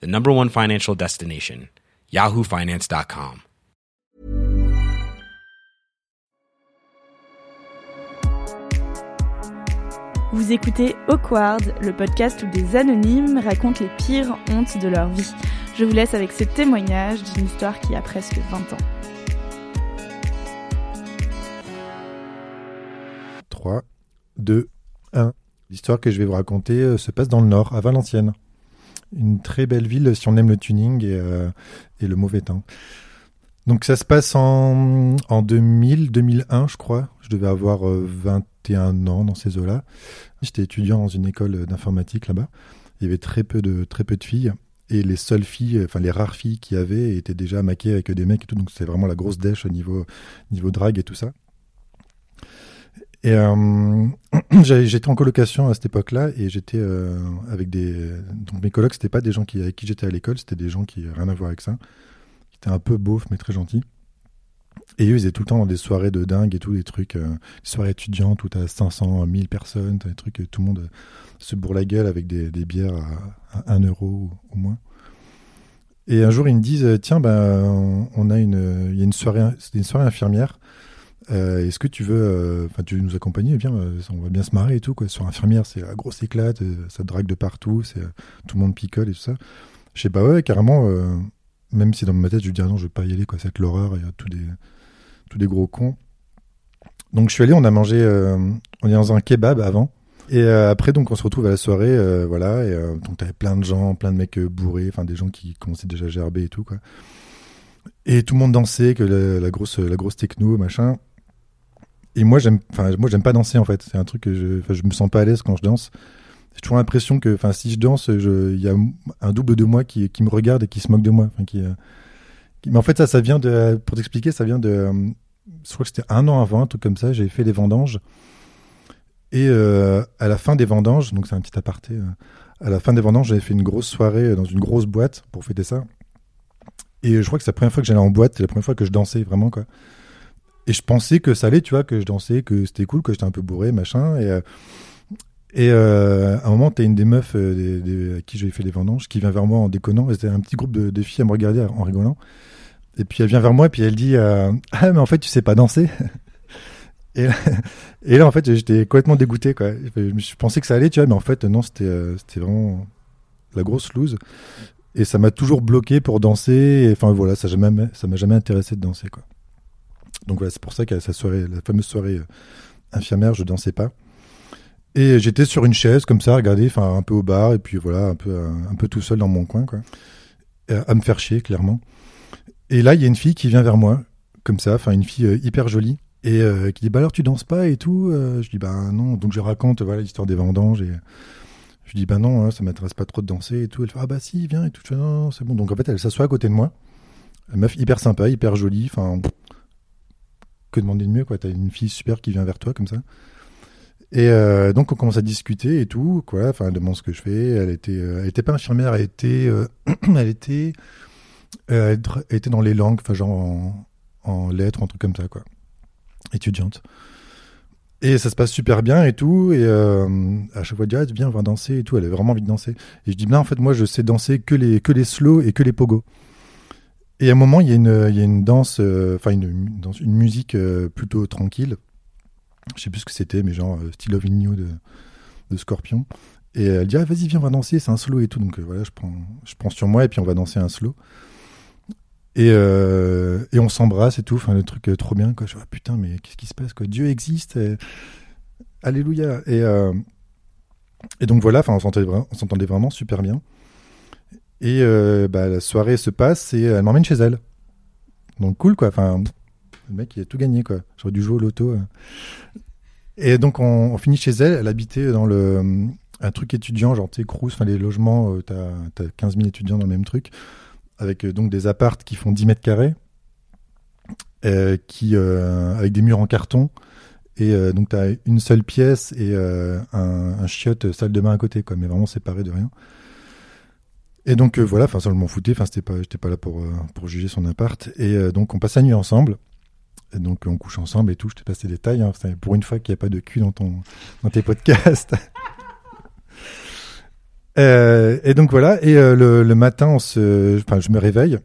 the number one financial destination, yahoofinance.com. Vous écoutez Awkward, le podcast où des anonymes racontent les pires hontes de leur vie. Je vous laisse avec ce témoignage d'une histoire qui a presque 20 ans. 3, 2, 1. L'histoire que je vais vous raconter euh, se passe dans le nord, à Valenciennes. Une très belle ville si on aime le tuning et, euh, le mauvais temps. Donc ça se passe en, en 2000, 2001 je crois. Je devais avoir euh, 21 ans dans ces eaux-là. J'étais étudiant dans une école d'informatique là-bas. Il y avait très peu de, très peu de filles. Et les seules filles, enfin les rares filles qui avaient étaient déjà maquées avec des mecs et tout. Donc c'était vraiment la grosse dèche au niveau, niveau drague et tout ça. Et euh, j'étais en colocation à cette époque-là et j'étais euh, avec des donc mes colocs c'était pas des gens qui avec qui j'étais à l'école c'était des gens qui rien à voir avec ça qui étaient un peu beaufs mais très gentils. Et eux ils étaient tout le temps dans des soirées de dingue et tout des trucs euh, des soirées étudiantes où t'as 500 1000 personnes des trucs tout le monde se bourre la gueule avec des, bières à, à 1 euro au moins. Et un jour ils me disent tiens ben on a une il y a une soirée une soirée infirmière euh, Est-ce que tu veux, enfin, tu veux nous accompagner? Viens, euh, on va bien se marrer et tout. Quoi. Sur infirmière, c'est la grosse éclate, euh, ça drague de partout, c'est tout le monde picole et tout ça. Je sais pas, ouais, carrément. même si dans ma tête, je dis ah non, je vais pas y aller, quoi. C'est l'horreur, il y a tous des, tous des gros cons. Donc je suis allé, on a mangé, on est dans un kebab avant. Et après, donc, on se retrouve à la soirée, voilà. Et donc, t'avais plein de gens, plein de mecs bourrés, enfin, des gens qui commençaient déjà à gerber et tout, quoi. Et tout le monde dansait, que la grosse, la grosse techno, machin. Et moi, j'aime, enfin, moi, j'aime pas danser en fait. C'est un truc que je, je me sens pas à l'aise quand je danse. J'ai toujours l'impression que, enfin, si je danse, il y a un double de moi qui, me regarde et qui se moque de moi. Qui, mais en fait, ça, ça vient de, pour t'expliquer, ça vient de, je crois que c'était un an avant, un truc comme ça. J'ai fait des vendanges. Et euh, à la fin des vendanges, donc c'est un petit aparté. Euh, à la fin des vendanges, j'avais fait une grosse soirée dans une grosse boîte pour fêter ça. Et je crois que c'est la première fois que j'allais en boîte, c'est la première fois que je dansais vraiment quoi. Et je pensais que ça allait, tu vois, que je dansais, que c'était cool, que j'étais un peu bourré, machin. Et, euh, euh, à un moment, t'as une des meufs euh, à qui j'avais fait des vendanges qui vient vers moi en déconnant. C'était un petit groupe de, filles à me regarder en rigolant. Et puis elle vient vers moi et puis elle dit Ah, mais en fait, tu sais pas danser. et, là, en fait, j'étais complètement dégoûté. Quoi. Je, pensé que ça allait, tu vois, mais en fait, non, c'était vraiment la grosse loose. Et ça m'a toujours bloqué pour danser. Enfin voilà, ça jamais, m'a jamais intéressé de danser, quoi. Donc voilà, c'est pour ça qu'à sa soirée, la fameuse soirée euh, infirmière, je dansais pas. Et j'étais sur une chaise comme ça, regarder, enfin un peu au bar, et puis voilà, un peu, euh, un peu tout seul dans mon coin, quoi, à me faire chier clairement. Et là, il y a une fille qui vient vers moi, comme ça, enfin une fille euh, hyper jolie, et qui dit bah alors tu danses pas et tout. Je dis bah non, donc je raconte voilà l'histoire des vendanges et je dis bah non, hein, ça m'intéresse pas trop de danser et tout. Elle fait ah bah si viens et tout. Je fais non, c'est bon. Donc en fait elle s'assoit à côté de moi, une meuf hyper sympa, hyper jolie, enfin que demander de mieux quoi T'as une fille super qui vient vers toi comme ça. Et euh, donc on commence à discuter et tout, quoi. Enfin, elle demande ce que je fais. Elle était, euh, elle était pas infirmière, elle était, euh, elle était, elle était dans les langues, enfin genre en, lettres, un truc comme ça, quoi. Étudiante. Et ça se passe super bien et tout. Et à chaque fois, elle dit ah, viens, on va danser et tout. Elle avait vraiment envie de danser. Et je dis bien, en fait, moi, je sais danser que les que les slow et que les pogo. Et à un moment, il y a une, danse, enfin une, musique plutôt tranquille. Je sais plus ce que c'était, mais genre euh, Still Loving You de, Scorpion. Et elle dit ah, vas-y viens on va danser, c'est un slow et tout. Donc euh, voilà, je prends, sur moi et puis on va danser un slow. Et, euh, on s'embrasse et tout, enfin le truc euh, trop bien quoi. Je vois ah, putain mais qu'est-ce qui se passe quoi? Dieu existe. Alléluia. Et euh, donc voilà, enfin on s'entendait vraiment super bien. Et euh, bah, la soirée se passe et elle m'emmène chez elle. Donc cool quoi. Enfin, le mec il a tout gagné quoi. J'aurais dû jouer au loto. euh. Et donc on, finit chez elle. Elle habitait dans le un truc étudiant, genre tu sais, Crous, enfin les logements, euh, t'as as 15 000 étudiants dans le même truc. avec euh, donc des appartes qui font 10 mètres carrés, euh, qui, euh, avec des murs en carton. Et euh, donc, tu as une seule pièce et euh, un, un chiotte salle de bain à côté, quoi, mais vraiment séparé de rien. Et donc, euh, voilà, enfin, ça, je m'en foutais, enfin, c'était pas, j'étais pas là pour, euh, pour juger son appart. Et euh, donc, on passe la nuit ensemble. Et donc, on couche ensemble et tout. Je t'ai passé des détails. Hein, pour une fois qu'il n'y a pas de cul dans, ton, dans tes podcasts. Et donc voilà, et le, le matin, on se, enfin, je me réveille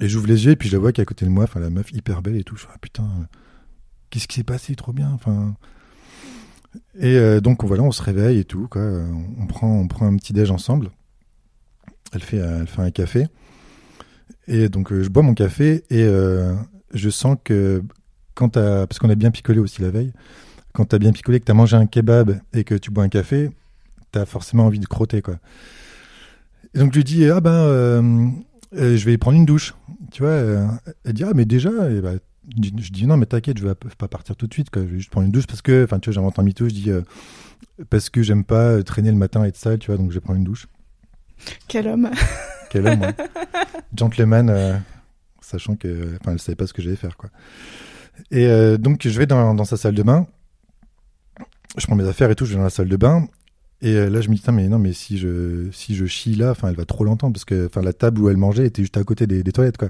et j'ouvre les yeux et puis je la vois qui est à côté de moi, enfin la meuf hyper belle et tout. Je fais ah, putain, qu'est-ce qui s'est passé, trop bien. Enfin, et donc voilà, on se réveille et tout quoi. On prend, on prend un petit déj ensemble. Elle fait, elle fait un café et donc euh, je bois mon café et euh, je sens que quand t'as, parce qu'on a bien picolé aussi la veille, quand t'as bien picolé, que t'as mangé un kebab et que tu bois un café, t'as forcément envie de crotter quoi. Et donc je lui dis ah ben euh, je vais prendre une douche, tu vois. elle dit ah mais déjà et bah, je dis- non mais t'inquiète je vais pas partir tout de suite. Je vais juste prendre une douche parce que enfin tu vois j'invente un mytho je dis parce que j'aime pas traîner le matin et être sale tu vois donc je vais prendre une douche. Quel homme. Quel homme gentleman euh, sachant que enfin elle savait pas ce que j'allais faire quoi. Et euh, donc je vais dans, dans sa salle de bain. Je prends mes affaires et tout, je vais dans la salle de bain. Et euh, là, je me dis, mais non, mais si je, si je chie là, enfin, elle va trop l'entendre parce que, enfin, la table où elle mangeait était juste à côté des, des toilettes, quoi.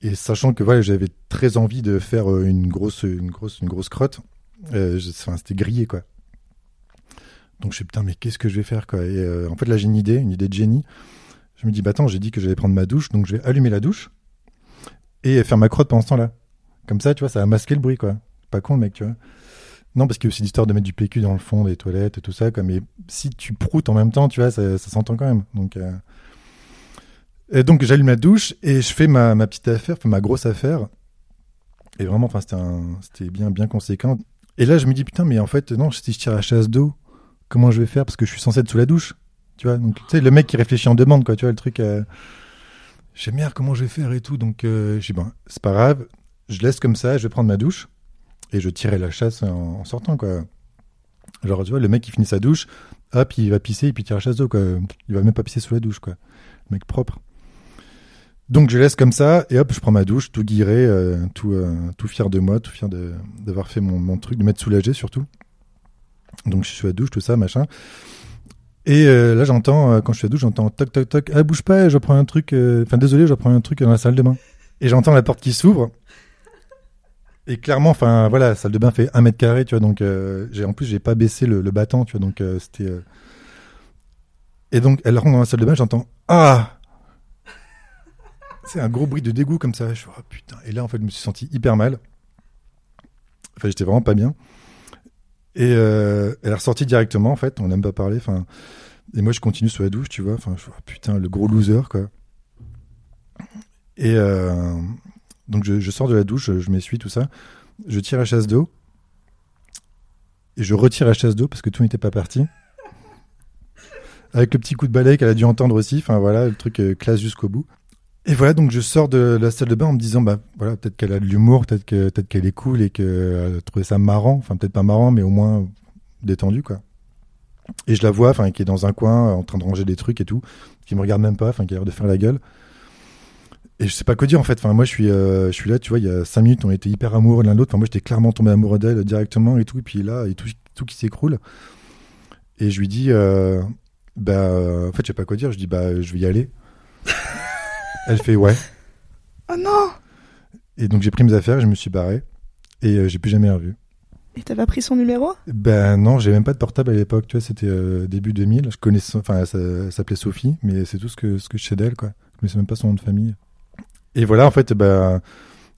Et sachant que, voilà, j'avais très envie de faire une grosse, une grosse, une grosse crotte, c'était grillé, quoi. Donc, je suis putain, mais qu'est-ce que je vais faire, quoi? Et euh, en fait, là, j'ai une idée, une idée de génie. Je me dis, bah attends, j'ai dit que j'allais prendre ma douche, donc je vais allumer la douche et faire ma crotte pendant ce temps-là. Comme ça, tu vois, ça va masquer le bruit, quoi. Pas con, le mec, tu vois. Non, parce qu'il y a aussi l'histoire de mettre du PQ dans le fond des toilettes et tout ça. Quoi. Mais si tu proutes en même temps, tu vois, ça, ça s'entend quand même. Donc, euh... et donc j'allume la douche et je fais ma, ma petite affaire, ma grosse affaire. Et vraiment, enfin, c'était bien, bien conséquent. Et là, je me dis, putain, mais en fait, non, si je tire la chasse d'eau, comment je vais faire Parce que je suis censé être sous la douche. Tu vois, donc, tu sais, le mec qui réfléchit en demande, quoi, tu vois, le truc. Euh... Je merde, comment je vais faire et tout. Donc, euh, je dis, bon, c'est pas grave, je laisse comme ça, je vais prendre ma douche et je tirais la chasse en, sortant quoi. Genre tu vois le mec qui finit sa douche, hop il va pisser et puis tire la chasse d'eau quoi. Il va même pas pisser sous la douche quoi. Le mec propre. Donc je laisse comme ça et hop je prends ma douche tout guiré, euh, tout euh, tout fier de moi, tout fier d'avoir fait mon, mon truc, de m'être soulagé surtout. Donc je suis à douche tout ça machin. Et euh, là j'entends euh, quand je suis à douche j'entends toc toc toc ah bouge pas je prends un truc euh, enfin désolé je prends un truc dans la salle de bain. Et j'entends la porte qui s'ouvre et clairement, enfin voilà, la salle de bain fait un mètre carré, tu vois, donc en plus j'ai pas baissé le, battant, tu vois, donc c'était. Et donc elle rentre dans la salle de bain, j'entends ah. C'est un gros bruit de dégoût comme ça. Je suis oh, putain. Et là en fait, je me suis senti hyper mal. Enfin, j'étais vraiment pas bien. Et euh, elle est ressortie directement en fait. On n'a même pas parlé. Enfin, et moi je continue sous la douche, tu vois. Je putain, le gros loser quoi. Et euh, donc je, sors de la douche, je, m'essuie, tout ça. Je tire la chasse d'eau. Et je retire la chasse d'eau parce que tout n'était pas parti. Avec le petit coup de balai qu'elle a dû entendre aussi. Enfin voilà, le truc euh, classe jusqu'au bout. Et voilà, donc je sors de la salle de bain en me disant, bah voilà, peut-être qu'elle a de l'humour, peut-être que peut-être qu'elle est cool et qu'elle a trouvé ça marrant. Enfin peut-être pas marrant, mais au moins détendu quoi. Et je la vois, enfin qui est dans un coin en train de ranger des trucs et tout, qui me regarde même pas, enfin qui a l'air de faire la gueule. Et je sais pas quoi dire en fait. Enfin, moi, je suis, euh, je suis là, tu vois, il y a cinq minutes, on était hyper amoureux l'un de l'autre. Enfin, moi, j'étais clairement tombé amoureux d'elle directement et tout. Et puis là, et tout, tout qui s'écroule. Et je lui dis, euh, bah, en fait, je sais pas quoi dire. Je dis, bah, je vais y aller. Elle fait, ouais. Oh non Et donc, j'ai pris mes affaires, je me suis barré. Et euh, j'ai plus jamais revu. Et t'as pas pris son numéro? Ben non, j'ai même pas de portable à l'époque. Tu vois, c'était euh, début 2000. Je connaissais, enfin, elle s'appelait Sophie, mais c'est tout ce que ce que je sais d'elle, quoi. Je connaissais même pas son nom de famille. Et voilà, en fait, ben,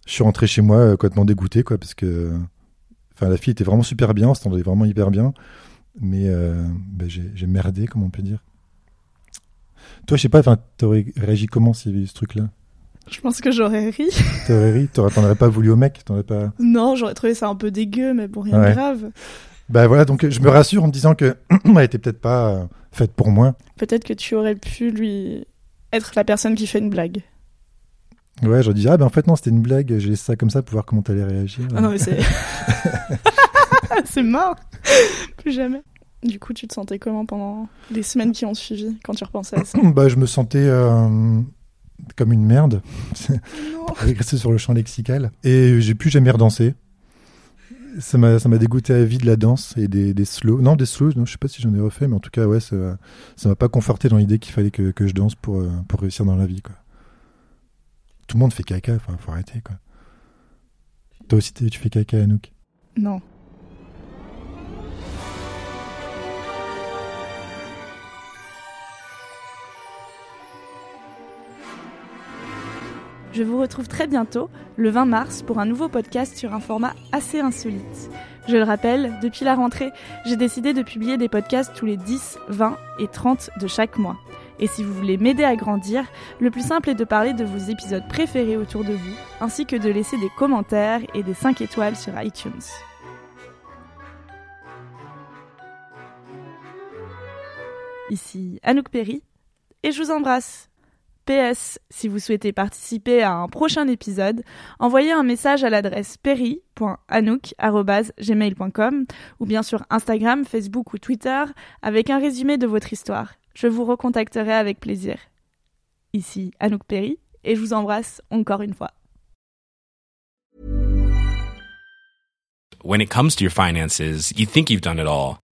je suis rentré chez moi euh, complètement dégoûté, quoi, parce que, enfin, la fille était vraiment super bien, on s'entendait vraiment hyper bien, mais euh, ben, j'ai merdé, comme on peut dire. Toi, je sais pas, t'aurais réagi comment s'il y avait eu ce truc-là Je pense que j'aurais ri. T'aurais ri, t'en aurais pas voulu au mec, aurais pas. Non, j'aurais trouvé ça un peu dégueu, mais bon, rien Ouais. de grave. Ben voilà, donc je me rassure en me disant que elle était peut-être pas euh, faite pour moi. Peut-être que tu aurais pu lui être la personne qui fait une blague. Ouais, je disais, ah ben en fait non, c'était une blague, j'ai laissé ça comme ça pour voir comment t'allais réagir. Ah non, mais c'est. c'est mort Plus jamais. Du coup, tu te sentais comment pendant les semaines qui ont suivi quand tu repensais à ça bah, je me sentais, euh, comme une merde, régressé sur le champ lexical. Et j'ai plus jamais redansé. Ça m'a, ça m'a dégoûté à vie de la danse et des, des slows. Non, des slows, non, je sais pas si j'en ai refait, mais en tout cas, ouais, ça, ça m'a pas conforté dans l'idée qu'il fallait que, que je danse pour, euh, pour réussir dans la vie, quoi. Tout le monde fait caca, enfin, faut arrêter, quoi. Toi aussi, tu fais caca, Anouk? Non. Je vous retrouve très bientôt, le 20 mars, pour un nouveau podcast sur un format assez insolite. Je le rappelle, depuis la rentrée, j'ai décidé de publier des podcasts tous les 10, 20 et 30 de chaque mois. Et si vous voulez m'aider à grandir, le plus simple est de parler de vos épisodes préférés autour de vous, ainsi que de laisser des commentaires et des 5 étoiles sur iTunes. Ici Anouk Perry, et je vous embrasse. PS, si vous souhaitez participer à un prochain épisode, envoyez un message à l'adresse perry.anouk.gmail.com ou bien sur Instagram, Facebook ou Twitter avec un résumé de votre histoire. Je vous recontacterai avec plaisir. Ici Anouk Perry et je vous embrasse encore une fois. When it comes to your finances, you think you've done it all.